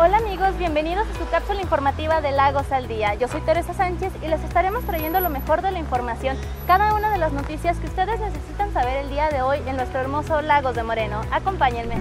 Hola amigos, bienvenidos a su cápsula informativa de Lagos al Día. Yo soy Teresa Sánchez y les estaremos trayendo lo mejor de la información, cada una de las noticias que ustedes necesitan saber el día de hoy en nuestro hermoso Lagos de Moreno. Acompáñenme.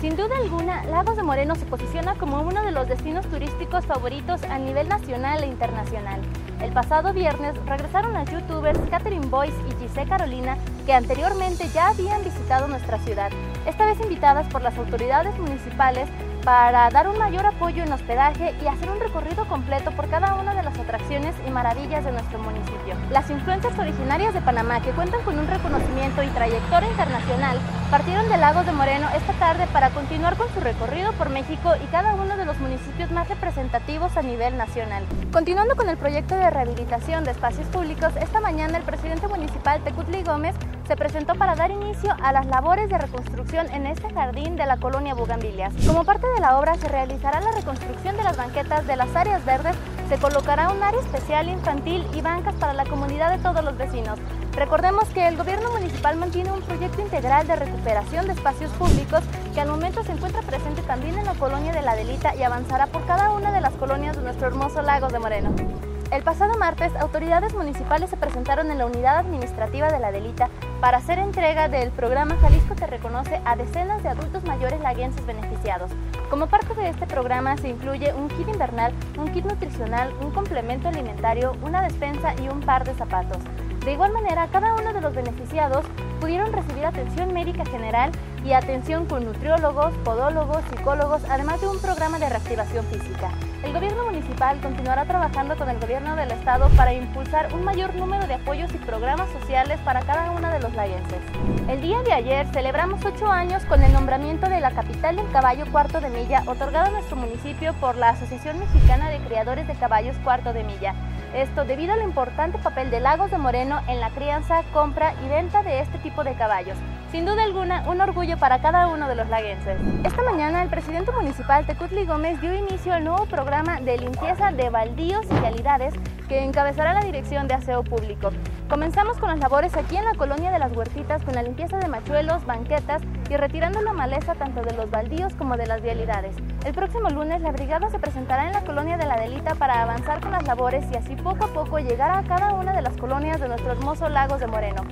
Sin duda alguna, Lagos de Moreno se posiciona como uno de los destinos turísticos favoritos a nivel nacional e internacional. El pasado viernes regresaron las youtubers Catherine Boyce y Giselle Carolina, que anteriormente ya habían visitado nuestra ciudad, esta vez invitadas por las autoridades municipales para dar un mayor apoyo en hospedaje y hacer un recorrido completo por cada una de las atracciones y maravillas de nuestro municipio. Las influencias originarias de Panamá, que cuentan con un reconocimiento y trayectoria internacional, partieron de Lagos de Moreno esta tarde para continuar con su recorrido por México y cada uno de los municipios más representativos a nivel nacional. Continuando con el proyecto de rehabilitación de espacios públicos, esta mañana el presidente municipal Tecutli Gómez se presentó para dar inicio a las labores de reconstrucción en este jardín de la colonia Bugambilias. Como parte de la obra se realizará la reconstrucción de las banquetas de las áreas verdes, se colocará un área especial infantil y bancas para la comunidad de todos los vecinos. Recordemos que el gobierno municipal mantiene un proyecto integral de recuperación de espacios públicos que al momento se encuentra presente también en la colonia de La Delita y avanzará por cada una de las colonias de nuestro hermoso lago de Moreno. El pasado martes, autoridades municipales se presentaron en la unidad administrativa de la Delita para hacer entrega del programa Jalisco que reconoce a decenas de adultos mayores laguenses beneficiados. Como parte de este programa se incluye un kit invernal, un kit nutricional, un complemento alimentario, una despensa y un par de zapatos. De igual manera, cada uno de los beneficiados pudieron recibir atención médica general y atención con nutriólogos, podólogos, psicólogos, además de un programa de reactivación física. El gobierno municipal continuará trabajando con el gobierno del estado para impulsar un mayor número de apoyos y programas sociales para cada una de los layenses. El día de ayer celebramos ocho años con el nombramiento de la capital del caballo Cuarto de Milla otorgado a nuestro municipio por la Asociación Mexicana de Criadores de Caballos Cuarto de Milla. Esto debido al importante papel de Lagos de Moreno en la crianza, compra y venta de este tipo de caballos. Sin duda alguna, un orgullo para cada uno de los laguenses. Esta mañana, el presidente municipal Tecutli Gómez dio inicio al nuevo programa de limpieza de baldíos y realidades que encabezará la Dirección de Aseo Público. Comenzamos con las labores aquí en la colonia de las Huertitas con la limpieza de machuelos, banquetas y retirando la maleza tanto de los baldíos como de las vialidades. El próximo lunes la brigada se presentará en la colonia de la Delita para avanzar con las labores y así poco a poco llegar a cada una de las colonias de nuestro hermoso Lagos de Moreno.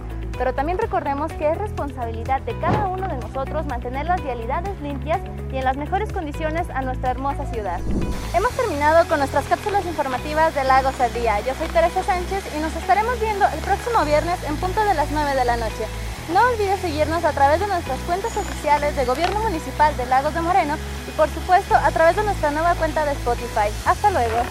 Pero también recordemos que es responsabilidad de cada uno de nosotros mantener las vialidades limpias y en las mejores condiciones a nuestra hermosa ciudad. Hemos terminado con nuestras cápsulas informativas de Lagos al Día. Yo soy Teresa Sánchez y nos estaremos viendo el próximo viernes en punto de las 9 de la noche. No olvides seguirnos a través de nuestras cuentas oficiales de Gobierno Municipal de Lagos de Moreno y por supuesto a través de nuestra nueva cuenta de Spotify. Hasta luego.